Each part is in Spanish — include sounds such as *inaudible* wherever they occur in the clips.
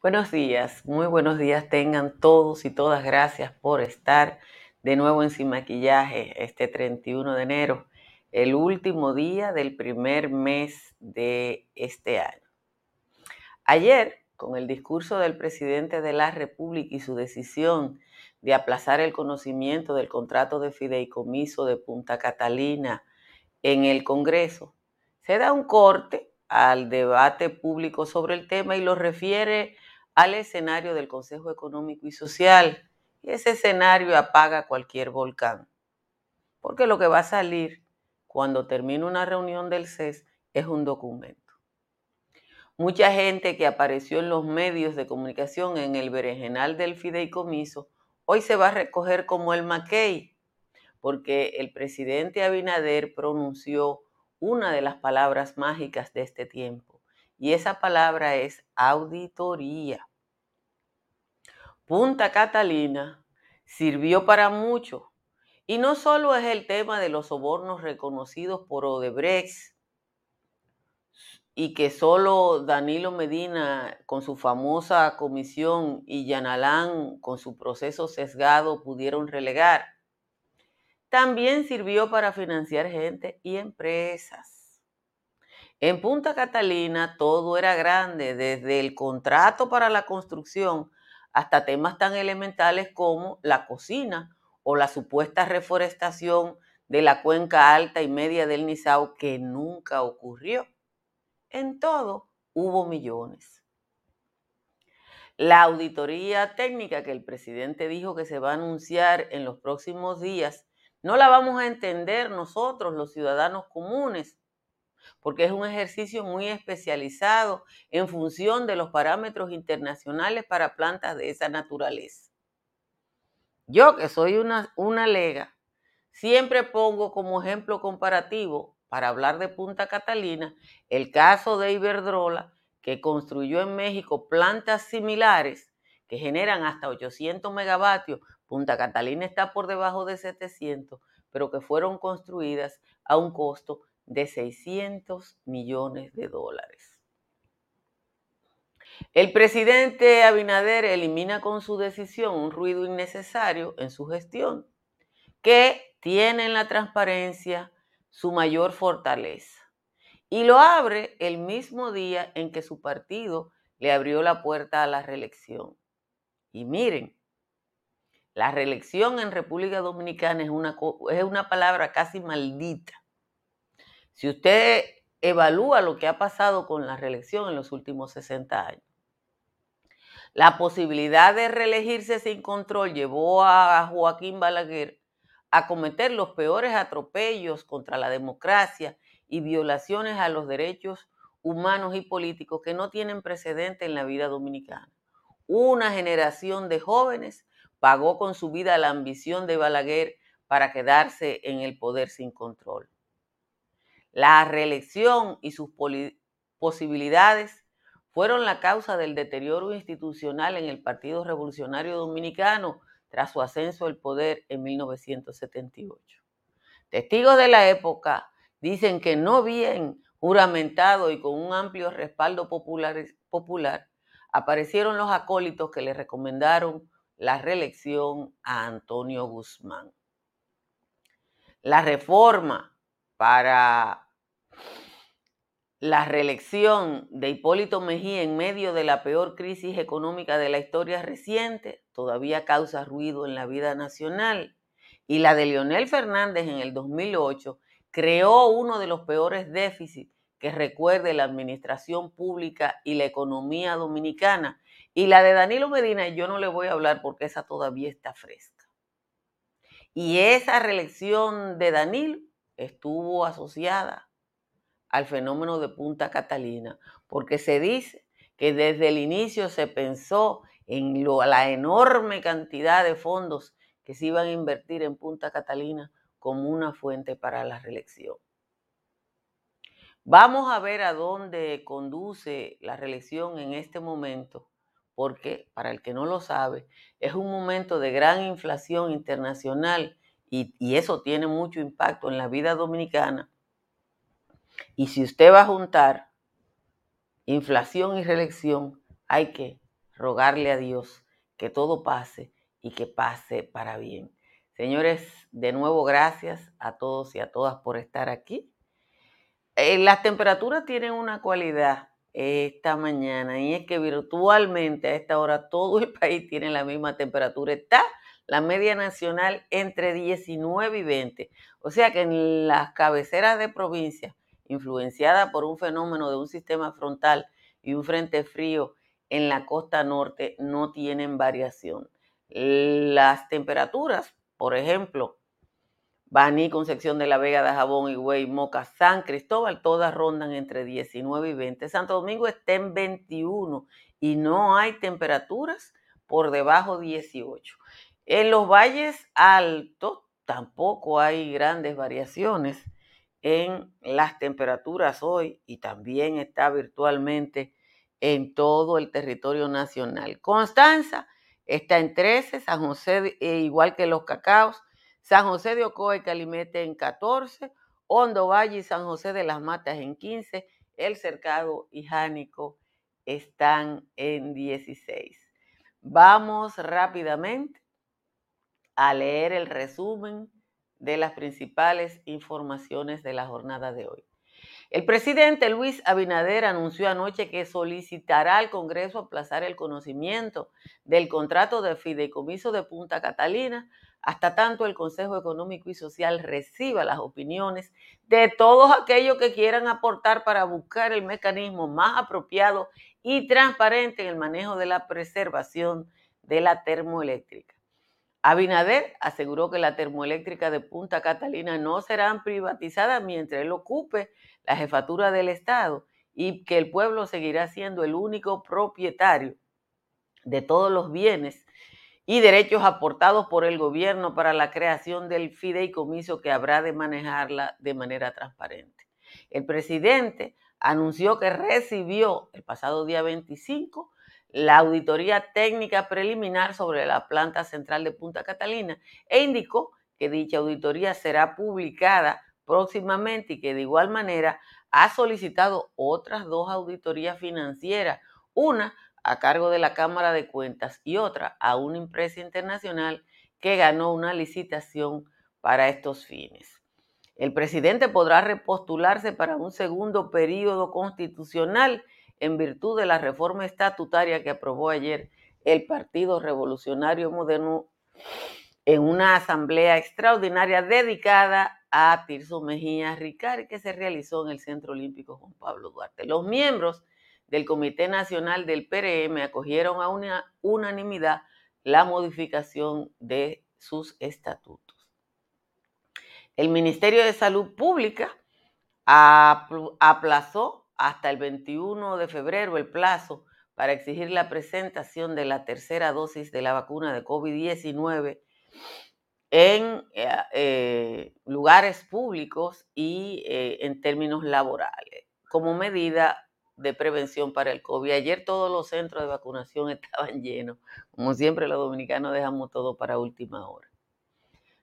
Buenos días, muy buenos días tengan todos y todas. Gracias por estar de nuevo en Sin Maquillaje este 31 de enero, el último día del primer mes de este año. Ayer, con el discurso del presidente de la República y su decisión de aplazar el conocimiento del contrato de fideicomiso de Punta Catalina en el Congreso, se da un corte al debate público sobre el tema y lo refiere al escenario del Consejo Económico y Social. Y ese escenario apaga cualquier volcán, porque lo que va a salir cuando termine una reunión del CES es un documento. Mucha gente que apareció en los medios de comunicación en el berenjenal del fideicomiso, hoy se va a recoger como el maquey, porque el presidente Abinader pronunció una de las palabras mágicas de este tiempo, y esa palabra es auditoría. Punta Catalina sirvió para mucho, y no solo es el tema de los sobornos reconocidos por Odebrecht, y que solo Danilo Medina con su famosa comisión y Yanalán con su proceso sesgado pudieron relegar también sirvió para financiar gente y empresas. En Punta Catalina todo era grande, desde el contrato para la construcción hasta temas tan elementales como la cocina o la supuesta reforestación de la cuenca alta y media del Nizao que nunca ocurrió. En todo hubo millones. La auditoría técnica que el presidente dijo que se va a anunciar en los próximos días no la vamos a entender nosotros, los ciudadanos comunes, porque es un ejercicio muy especializado en función de los parámetros internacionales para plantas de esa naturaleza. Yo, que soy una, una lega, siempre pongo como ejemplo comparativo, para hablar de Punta Catalina, el caso de Iberdrola, que construyó en México plantas similares que generan hasta 800 megavatios Punta Catalina está por debajo de 700, pero que fueron construidas a un costo de 600 millones de dólares. El presidente Abinader elimina con su decisión un ruido innecesario en su gestión, que tiene en la transparencia su mayor fortaleza, y lo abre el mismo día en que su partido le abrió la puerta a la reelección. Y miren, la reelección en República Dominicana es una, es una palabra casi maldita. Si usted evalúa lo que ha pasado con la reelección en los últimos 60 años, la posibilidad de reelegirse sin control llevó a Joaquín Balaguer a cometer los peores atropellos contra la democracia y violaciones a los derechos humanos y políticos que no tienen precedente en la vida dominicana. Una generación de jóvenes pagó con su vida la ambición de Balaguer para quedarse en el poder sin control. La reelección y sus posibilidades fueron la causa del deterioro institucional en el Partido Revolucionario Dominicano tras su ascenso al poder en 1978. Testigos de la época dicen que no bien juramentado y con un amplio respaldo popular, aparecieron los acólitos que le recomendaron la reelección a Antonio Guzmán. La reforma para la reelección de Hipólito Mejía en medio de la peor crisis económica de la historia reciente todavía causa ruido en la vida nacional. Y la de Leonel Fernández en el 2008 creó uno de los peores déficits que recuerde la administración pública y la economía dominicana y la de Danilo Medina, yo no le voy a hablar porque esa todavía está fresca. Y esa reelección de Danilo estuvo asociada al fenómeno de Punta Catalina, porque se dice que desde el inicio se pensó en la enorme cantidad de fondos que se iban a invertir en Punta Catalina como una fuente para la reelección. Vamos a ver a dónde conduce la reelección en este momento, porque, para el que no lo sabe, es un momento de gran inflación internacional y, eso tiene mucho impacto en la vida dominicana. Y si usted va a juntar inflación y reelección, hay que rogarle a Dios que todo pase y que pase para bien. Señores, de nuevo gracias a todos y a todas por estar aquí. Eh, las temperaturas tienen una cualidad esta mañana y es que virtualmente a esta hora todo el país tiene la misma temperatura. Está la media nacional entre 19 y 20. O sea que en las cabeceras de provincia, influenciada por un fenómeno de un sistema frontal y un frente frío en la costa norte no tienen variación. Las temperaturas, por ejemplo, Baní, Concepción de la Vega de Jabón, Higüey, Moca, San Cristóbal, todas rondan entre 19 y 20. Santo Domingo está en 21 y no hay temperaturas por debajo de 18. En los valles altos tampoco hay grandes variaciones en las temperaturas hoy y también está virtualmente en todo el territorio nacional. Constanza está en 13, San José, eh, igual que los cacaos, San José de Ocoa y Calimete en 14, Hondo Valle y San José de las Matas en 15, El Cercado y Jánico están en 16. Vamos rápidamente a leer el resumen de las principales informaciones de la jornada de hoy. El presidente Luis Abinader anunció anoche que solicitará al Congreso aplazar el conocimiento del contrato de fideicomiso de Punta Catalina hasta tanto el Consejo Económico y Social reciba las opiniones de todos aquellos que quieran aportar para buscar el mecanismo más apropiado y transparente en el manejo de la preservación de la termoeléctrica. Abinader aseguró que la termoeléctrica de Punta Catalina no será privatizada mientras él ocupe la jefatura del Estado y que el pueblo seguirá siendo el único propietario de todos los bienes y derechos aportados por el gobierno para la creación del fideicomiso que habrá de manejarla de manera transparente. El presidente anunció que recibió el pasado día 25 la auditoría técnica preliminar sobre la planta central de Punta Catalina e indicó que dicha auditoría será publicada próximamente y que de igual manera ha solicitado otras dos auditorías financieras, una a cargo de la Cámara de Cuentas y otra a una empresa internacional que ganó una licitación para estos fines. El presidente podrá repostularse para un segundo periodo constitucional en virtud de la reforma estatutaria que aprobó ayer el Partido Revolucionario Moderno en una asamblea extraordinaria dedicada a Tirso Mejía Ricard que se realizó en el Centro Olímpico Juan Pablo Duarte. Los miembros del Comité Nacional del PRM acogieron a una unanimidad la modificación de sus estatutos. El Ministerio de Salud Pública aplazó hasta el 21 de febrero el plazo para exigir la presentación de la tercera dosis de la vacuna de COVID-19 en eh, eh, lugares públicos y eh, en términos laborales, como medida de prevención para el COVID. Ayer todos los centros de vacunación *laughs* estaban llenos. Como siempre, los dominicanos dejamos todo para última hora.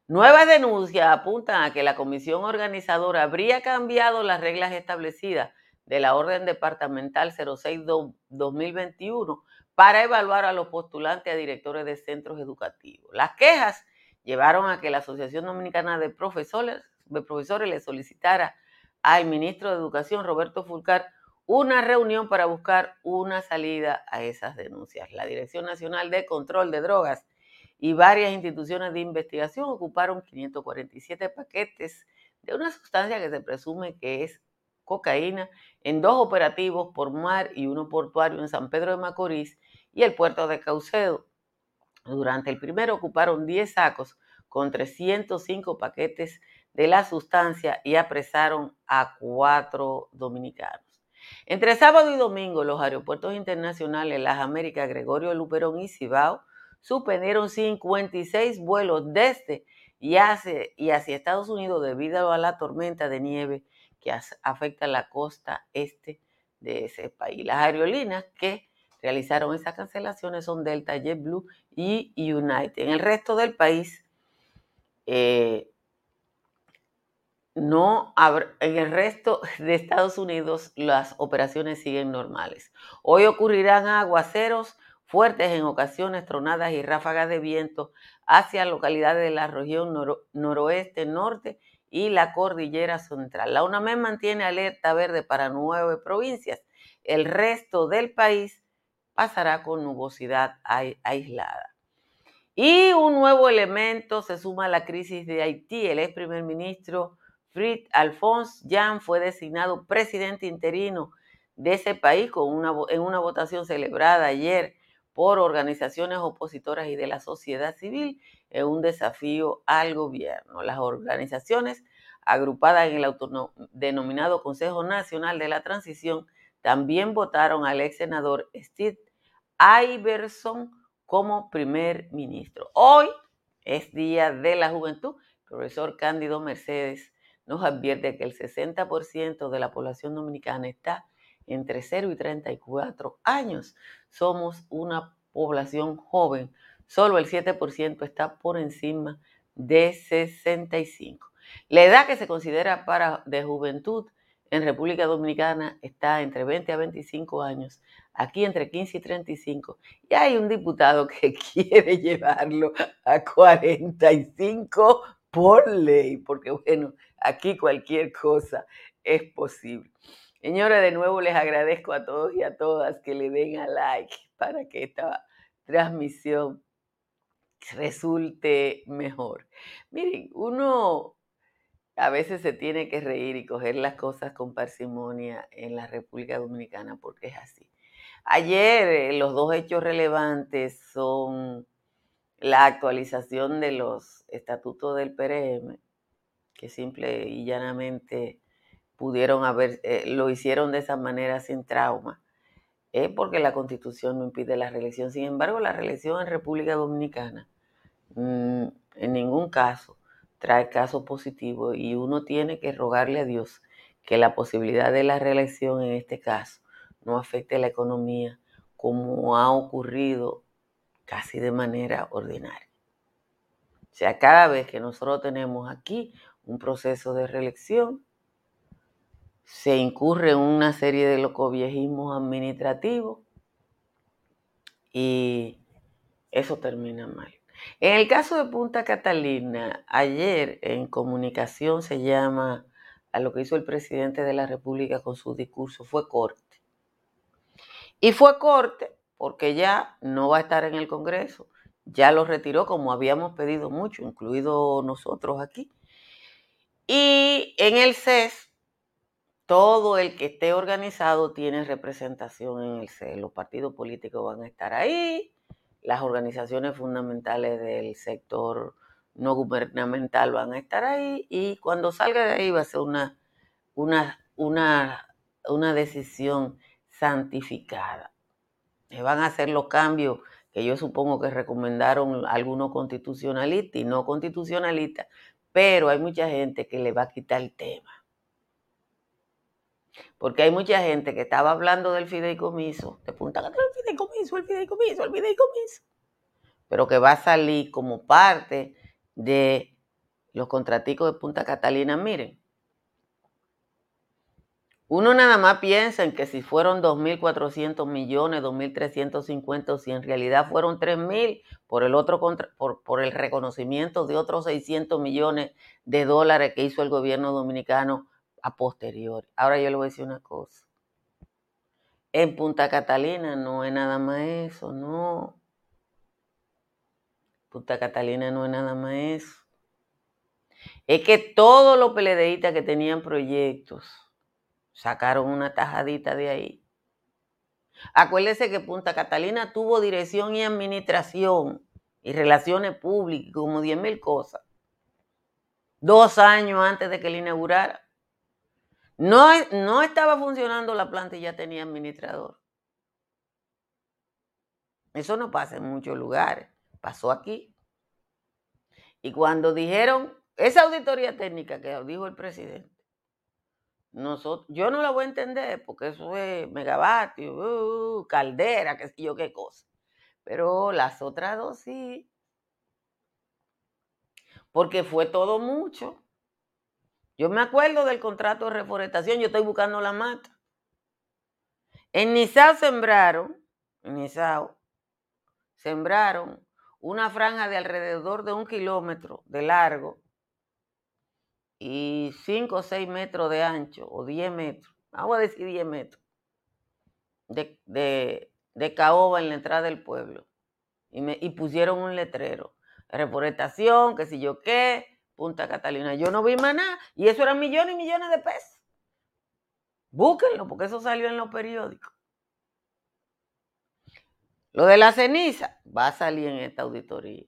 Nuevas denuncias apuntan a que la comisión organizadora habría cambiado las reglas establecidas de la Orden Departamental 06-2021 para evaluar a los postulantes a directores de centros educativos. Las quejas llevaron a que la Asociación Dominicana de Profesores, de Profesores le solicitara al ministro de Educación, Roberto Fulcar, una reunión para buscar una salida a esas denuncias. La Dirección Nacional de Control de Drogas y varias instituciones de investigación ocuparon 547 paquetes de una sustancia que se presume que es cocaína en dos operativos por mar y uno portuario en San Pedro de Macorís y el puerto de Caucedo. Durante el primero ocuparon 10 sacos con 305 paquetes de la sustancia y apresaron a cuatro dominicanos. Entre sábado y domingo, los aeropuertos internacionales Las Américas, Gregorio Luperón y Cibao suspendieron 56 vuelos desde y hacia, y hacia Estados Unidos debido a la tormenta de nieve que afecta la costa este de ese país. Las aerolíneas que realizaron esas cancelaciones son Delta, JetBlue y United. En el resto del país, eh, no en el resto *laughs* de Estados Unidos las operaciones siguen normales. Hoy ocurrirán aguaceros fuertes en ocasiones, tronadas y ráfagas de viento hacia localidades de la región noroeste, norte y la cordillera central. La UNAMED mantiene alerta verde para nueve provincias. El resto del país pasará con nubosidad aislada. Y un nuevo elemento se suma a la crisis de Haití. El ex primer ministro Fritz Alphonse Jan fue designado presidente interino de ese país en una votación celebrada ayer por organizaciones opositoras y de la sociedad civil en un desafío al gobierno. Las organizaciones agrupadas en el autodenominado Consejo Nacional de la Transición también votaron al ex senador Steve Iverson como primer ministro. Hoy es Día de la Juventud. El profesor Cándido Mercedes nos advierte que el 60% de la población dominicana está entre 0 y 34 años. Somos una población joven. Solo el 7% está por encima de 65. La edad que se considera para de juventud en República Dominicana está entre 20 a 25 años, aquí entre 15 y 35. Y hay un diputado que *laughs* quiere llevarlo a 45 por ley, porque bueno, aquí cualquier cosa es posible. Señora, de nuevo les agradezco a todos y a todas que le den a like para que esta transmisión resulte mejor. Miren, uno a veces se tiene que reír y coger las cosas con parsimonia en la República Dominicana porque es así. Ayer eh, los dos hechos relevantes son la actualización de los estatutos del PRM, que simple y llanamente pudieron haber, eh, lo hicieron de esa manera sin trauma, es porque la constitución no impide la reelección. Sin embargo, la reelección en República Dominicana mm, en ningún caso trae caso positivo y uno tiene que rogarle a Dios que la posibilidad de la reelección en este caso no afecte la economía como ha ocurrido casi de manera ordinaria. O sea, cada vez que nosotros tenemos aquí un proceso de reelección, se incurre en una serie de locoviejismos administrativos y eso termina mal. En el caso de Punta Catalina, ayer en comunicación se llama a lo que hizo el presidente de la República con su discurso, fue corte. Y fue corte porque ya no va a estar en el Congreso, ya lo retiró como habíamos pedido mucho, incluido nosotros aquí. Y en el CES, todo el que esté organizado tiene representación en el CES. Los partidos políticos van a estar ahí, las organizaciones fundamentales del sector no gubernamental van a estar ahí y cuando salga de ahí va a ser una, una, una, una decisión santificada. Se van a hacer los cambios que yo supongo que recomendaron algunos constitucionalistas y no constitucionalistas, pero hay mucha gente que le va a quitar el tema. Porque hay mucha gente que estaba hablando del fideicomiso, de Punta Cana, el fideicomiso, el fideicomiso, el fideicomiso, pero que va a salir como parte de los contraticos de Punta Catalina. Miren, uno nada más piensa en que si fueron 2.400 millones, 2.350, o si en realidad fueron 3.000 por el por el reconocimiento de otros 600 millones de dólares que hizo el gobierno dominicano a posteriori. Ahora yo le voy a decir una cosa. En Punta Catalina no es nada más eso, no. Punta Catalina no es nada más eso. Es que todos los peledeístas que tenían proyectos sacaron una tajadita de ahí. Acuérdese que Punta Catalina tuvo dirección y administración y relaciones públicas, como 10 mil cosas. Dos años antes de que le inaugurara. No, no estaba funcionando la planta y ya tenía administrador. Eso no pasa en muchos lugares. Pasó aquí. Y cuando dijeron, esa auditoría técnica que dijo el presidente, yo no la voy a entender porque eso es megavatio, uh, caldera, qué sé yo qué cosa. Pero las otras dos sí. Porque fue todo mucho. Yo me acuerdo del contrato de reforestación, yo estoy buscando la mata. En Nizao sembraron, en sembraron una franja de alrededor de un kilómetro de largo y 5 o 6 metros de ancho, o 10 metros, vamos a decir 10 metros, de, caoba en la entrada del pueblo. Y, y pusieron un letrero, reforestación, qué sé yo qué, Punta Catalina. Yo no vi más nada, y eso eran millones y millones de pesos. Búsquenlo, porque eso salió en los periódicos. Lo de la ceniza va a salir en esta auditoría,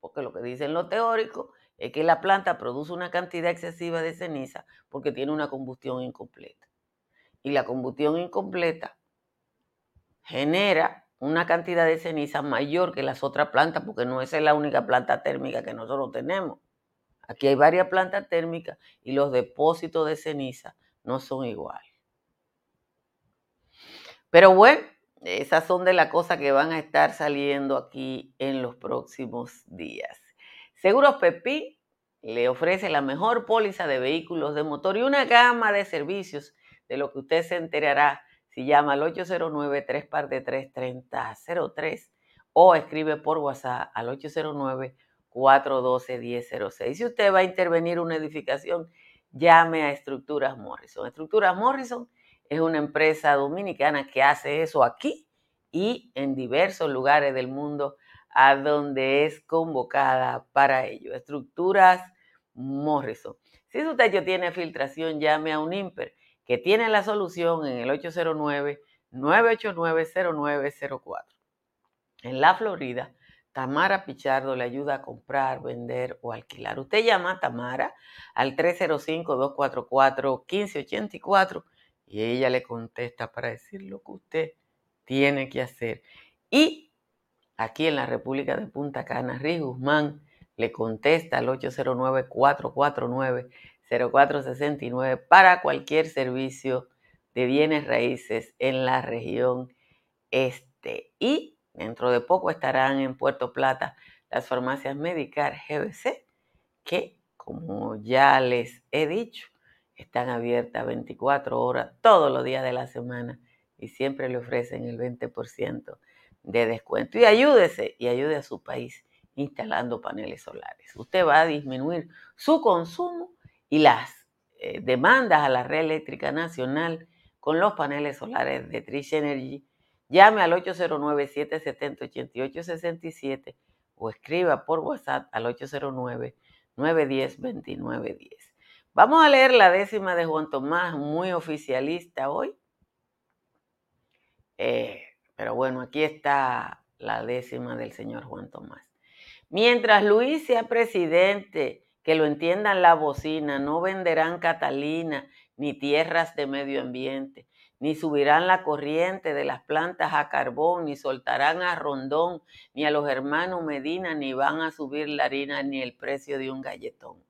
porque lo que dicen los teóricos es que la planta produce una cantidad excesiva de ceniza porque tiene una combustión incompleta. Y la combustión incompleta genera una cantidad de ceniza mayor que las otras plantas, porque no es la única planta térmica que nosotros tenemos. Aquí hay varias plantas térmicas y los depósitos de ceniza no son iguales. Pero bueno, esas son de las cosas que van a estar saliendo aquí en los próximos días. Seguros Pepí le ofrece la mejor póliza de vehículos de motor y una gama de servicios de lo que usted se enterará si llama al 809 3 3003 o escribe por WhatsApp al 809 412 1006. Si usted va a intervenir una edificación, llame a Estructuras Morrison. Estructuras Morrison es una empresa dominicana que hace eso aquí y en diversos lugares del mundo a donde es convocada para ello. Estructuras Morrison. Si su techo tiene filtración, llame a un IMPER que tiene la solución en el 809-989-0904. En la Florida, Tamara Pichardo le ayuda a comprar, vender o alquilar. Usted llama a Tamara al 305-244-1584 y ella le contesta para decir lo que usted tiene que hacer. Y aquí en la República de Punta Cana, Riz Guzmán le contesta al 809-449-0469 para cualquier servicio de bienes raíces en la región este. Y dentro de poco estarán en Puerto Plata las farmacias Medicar GBC, que como ya les he dicho, están abiertas 24 horas todos los días de la semana y siempre le ofrecen el 20% de descuento. Y ayúdese y ayude a su país instalando paneles solares. Usted va a disminuir su consumo y las eh, demandas a la red eléctrica nacional con los paneles solares de Trish Energy. Llame al 809-770-8867 o escriba por WhatsApp al 809-910-2910. Vamos a leer la décima de Juan Tomás, muy oficialista hoy. Eh, pero bueno, aquí está la décima del señor Juan Tomás. Mientras Luis sea presidente, que lo entiendan la bocina, no venderán Catalina ni tierras de medio ambiente, ni subirán la corriente de las plantas a carbón, ni soltarán a Rondón, ni a los hermanos Medina, ni van a subir la harina ni el precio de un galletón.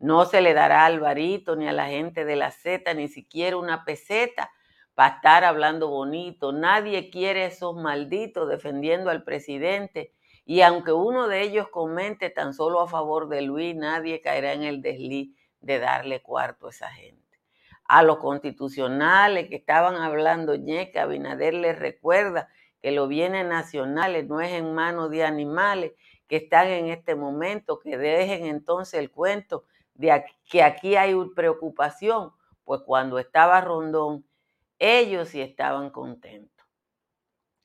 No se le dará al varito ni a la gente de la Z ni siquiera una peseta para estar hablando bonito. Nadie quiere esos malditos defendiendo al presidente. Y aunque uno de ellos comente tan solo a favor de Luis, nadie caerá en el desliz de darle cuarto a esa gente. A los constitucionales que estaban hablando, Ñeca Abinader les recuerda que los bienes nacionales no es en manos de animales que están en este momento, que dejen entonces el cuento de que aquí hay preocupación, pues cuando estaba Rondón, ellos sí estaban contentos.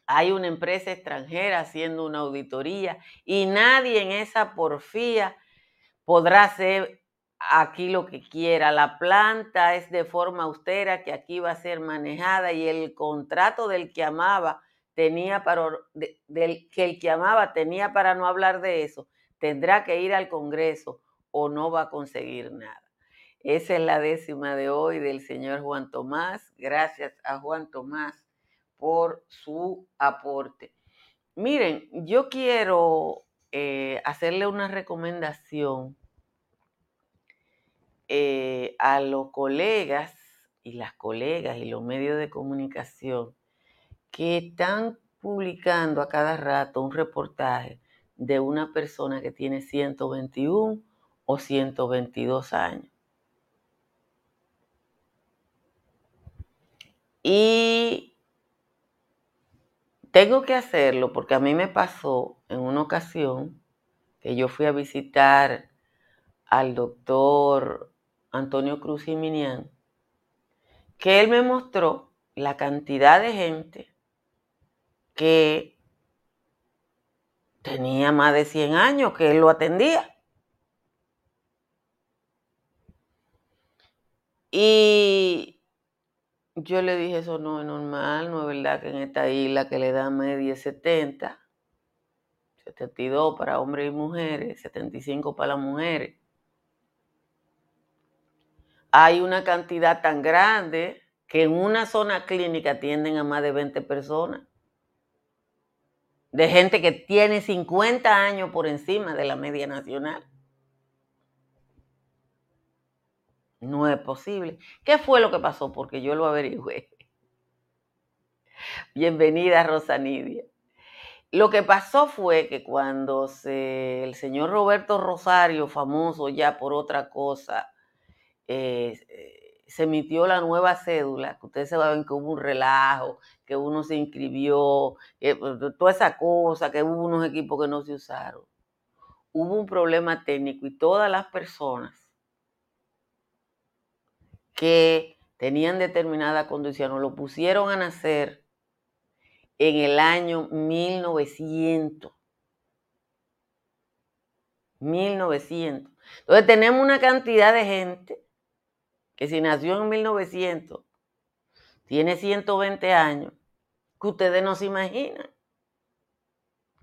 Hay una empresa extranjera haciendo una auditoría y nadie en esa porfía podrá hacer aquí lo que quiera. La planta es de forma austera que aquí va a ser manejada y el contrato del que amaba tenía para del que el que amaba tenía para no hablar de eso, tendrá que ir al Congreso o no va a conseguir nada. Esa es la décima de hoy del señor Juan Tomás. Gracias a Juan Tomás por su aporte. Miren, yo quiero eh, hacerle una recomendación eh, a los colegas y las colegas y los medios de comunicación que están publicando a cada rato un reportaje de una persona que tiene 121 o 122 años. Y tengo que hacerlo porque a mí me pasó en una ocasión que yo fui a visitar al doctor Antonio Cruz Minian, que él me mostró la cantidad de gente que tenía más de 100 años que él lo atendía. Y yo le dije, eso no es normal, no es verdad que en esta isla que le da media 70, 72 para hombres y mujeres, 75 para las mujeres, hay una cantidad tan grande que en una zona clínica atienden a más de 20 personas. De gente que tiene 50 años por encima de la media nacional. No es posible. ¿Qué fue lo que pasó? Porque yo lo averigüé. Bienvenida, Rosanidia. Lo que pasó fue que cuando el señor Roberto Rosario, famoso ya por otra cosa, eh, eh, se emitió la nueva cédula, que ustedes ver que hubo un relajo, que uno se inscribió, pues, toda esa cosa, que hubo unos equipos que no se usaron. Hubo un problema técnico y todas las personas que tenían determinada condición lo pusieron a nacer en el año 1900. 1900. Entonces tenemos una cantidad de gente que si nació en 1900, tiene 120 años, que ustedes no se imaginan.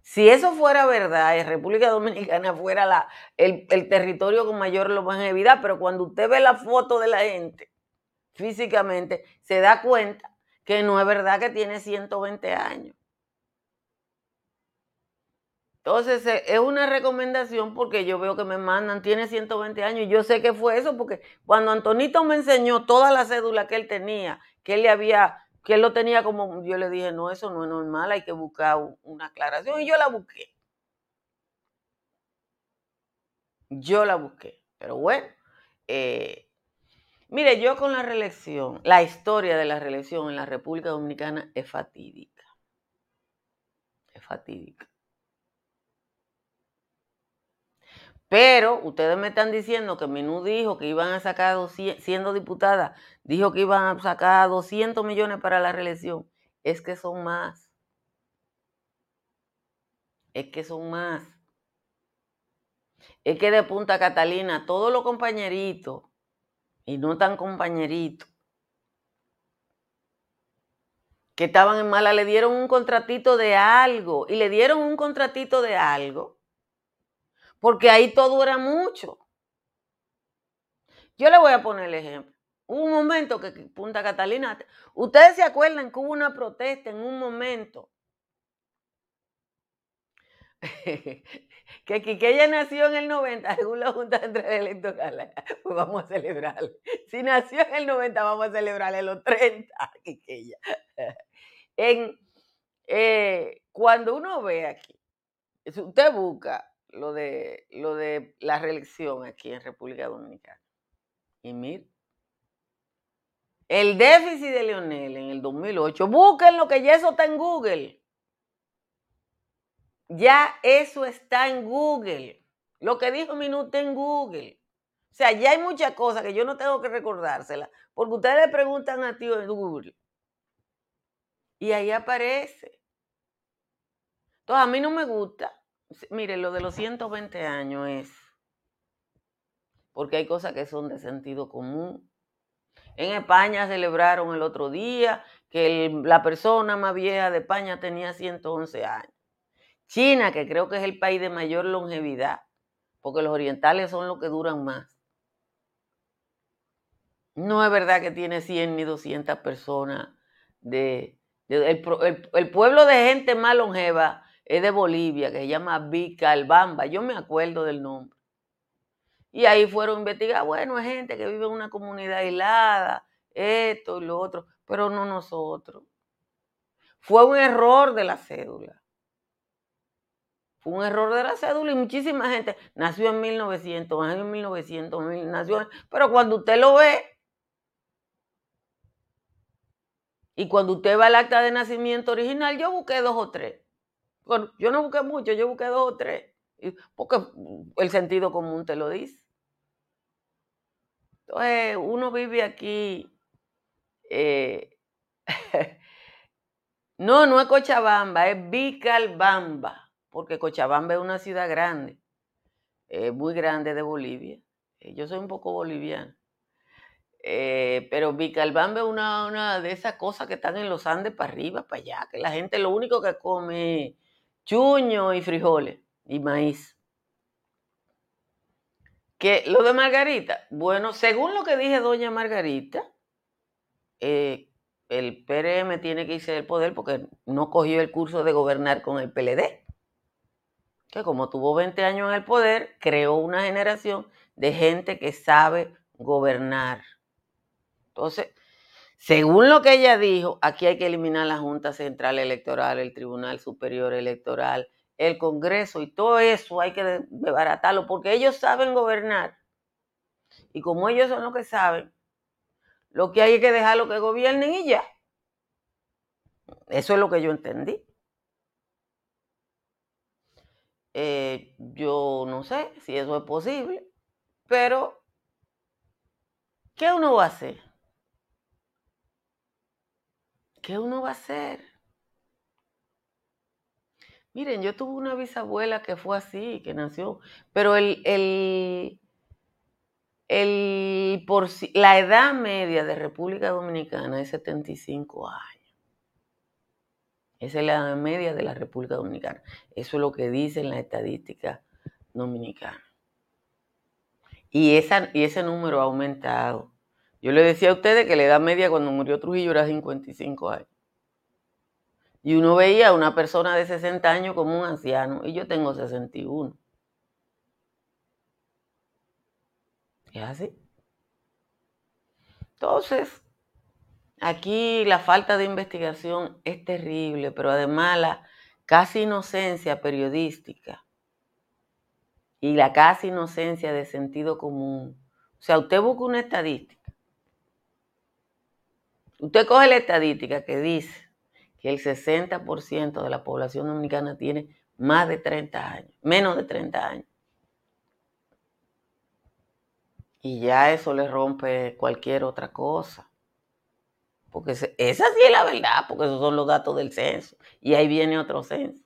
Si eso fuera verdad, y República Dominicana fuera la, el, territorio con mayor longevidad, pero cuando usted ve la foto de la gente físicamente, se da cuenta que no es verdad que tiene 120 años. Entonces, eh, es una recomendación porque yo veo que me mandan, tiene 120 años y yo sé que fue eso porque cuando Antonito me enseñó toda la cédula que él tenía, que él le había, que él lo tenía como, yo le dije, no, eso no es normal, hay que buscar una aclaración y yo la busqué. Yo la busqué, pero bueno, eh, mire, yo con la reelección, la historia de la reelección en la República Dominicana es fatídica. Es fatídica. Pero ustedes me están diciendo que Menú dijo que iban a sacar, siendo diputada, dijo que iban a sacar 200 millones para la reelección. Es que son más. Es que son más. Es que de Punta Catalina, todos los compañeritos, y no tan compañeritos, que estaban en mala, le dieron un contratito de algo, y le dieron un contratito de algo porque ahí todo era mucho. Yo le voy a poner el ejemplo. Hubo un momento que Punta Catalina, ustedes se acuerdan que hubo una protesta en un momento. *laughs* que Quiqueya nació en el 90, según la Junta Central Electoral, *laughs* pues vamos a celebrarle. Si nació en el 90, vamos a celebrarle los 30, *laughs* Quiqueya. En, eh, cuando uno ve aquí, usted busca lo de, lo de la reelección aquí en República Dominicana. Y mire, el déficit de Leonel en el 2008, busquen lo que ya eso está en Google. Ya eso está en Google. Lo que dijo Minuto en Google. O sea, ya hay muchas cosas que yo no tengo que recordárselas, porque ustedes le preguntan a ti en Google. Y ahí aparece. Entonces, a mí no me gusta Mire, lo de los 120 años es porque hay cosas que son de sentido común. En España celebraron el otro día que la persona más vieja de España tenía 111 años. China, que creo que es el país de mayor longevidad, porque los orientales son los que duran más. No es verdad que tiene 100 ni 200 personas. De, el, pueblo de gente más longeva es de Bolivia, que se llama Vicalbamba. Yo me acuerdo del nombre. Y ahí fueron a investigar, bueno, es gente que vive en una comunidad aislada, esto y lo otro, pero no nosotros. Fue un error de la cédula. Fue un error de la cédula y muchísima gente nació en 1900, nació en 1900, nació, pero cuando usted lo ve, y cuando usted va al acta de nacimiento original, yo busqué dos o tres. Yo no busqué mucho, yo busqué dos o tres, porque el sentido común te lo dice. Entonces, uno vive aquí. Eh, *laughs* no, no es Cochabamba, es Vicalbamba, porque Cochabamba es una ciudad grande, muy grande de Bolivia. Eh, yo soy un poco boliviano. Eh, pero Vicalbamba es una, una, de esas cosas que están en los Andes para arriba, para allá, que la gente lo único que come chuño y frijoles y maíz lo de Margarita, bueno, según lo que dije doña Margarita, eh, el PRM tiene que irse del poder porque no cogió el curso de gobernar con el PLD. Que como tuvo 20 años en el poder, creó una generación de gente que sabe gobernar. Entonces, según lo que ella dijo, aquí hay que eliminar la Junta Central Electoral, el Tribunal Superior Electoral, el Congreso y todo eso hay que desbaratarlo porque ellos saben gobernar. Y como ellos son los que saben, lo que hay es que dejarlo que gobiernen y ya. Eso es lo que yo entendí. Eh, yo no sé si eso es posible, pero ¿qué uno va a hacer? ¿Qué uno va a hacer? Miren, yo tuve una bisabuela que fue así, que nació, pero el, el, el por, la edad media de República Dominicana es 75 años. Esa es la edad media de la República Dominicana. Eso es lo que dicen las estadísticas dominicanas. Y, esa, y ese número ha aumentado. Yo le decía a ustedes que la edad media cuando murió Trujillo era 55 años. Y uno veía a una persona de 60 años como un anciano y yo tengo 61. Es así. Entonces, aquí la falta de investigación es terrible, pero además la casi inocencia periodística y la casi inocencia de sentido común. O sea, usted busca una estadística. Usted coge la estadística que dice que el 60% de la población dominicana tiene más de 30 años, menos de 30 años. Y ya eso le rompe cualquier otra cosa. Porque esa sí es la verdad, porque esos son los datos del censo. Y ahí viene otro censo.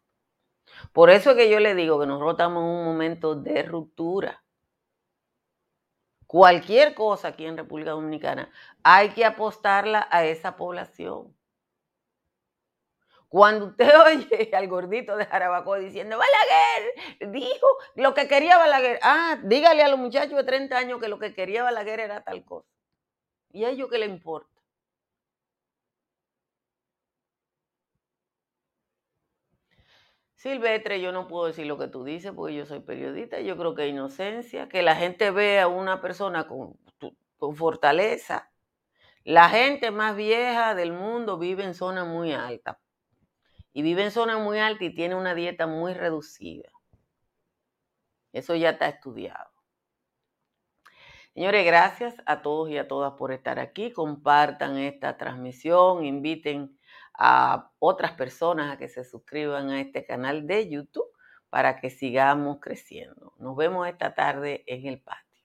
Por eso es que yo le digo que nosotros estamos en un momento de ruptura. Cualquier cosa aquí en República Dominicana hay que apostarla a esa población. Cuando usted *laughs* oye al gordito de Jarabacoa diciendo, Balaguer dijo lo que quería Balaguer. Ah, dígale a los muchachos de 30 años que lo que quería Balaguer era tal cosa. ¿Y a ellos qué le importa? Silvestre, yo no puedo decir lo que tú dices porque yo soy periodista. Yo creo que inocencia, que la gente vea a una persona con, con fortaleza. La gente más vieja del mundo vive en zonas muy altas y vive en zona muy alta y tiene una dieta muy reducida. Eso ya está estudiado. Señores, gracias a todos y a todas por estar aquí. Compartan esta transmisión, inviten a otras personas a que se suscriban a este canal de YouTube para que sigamos creciendo. Nos vemos esta tarde en el patio.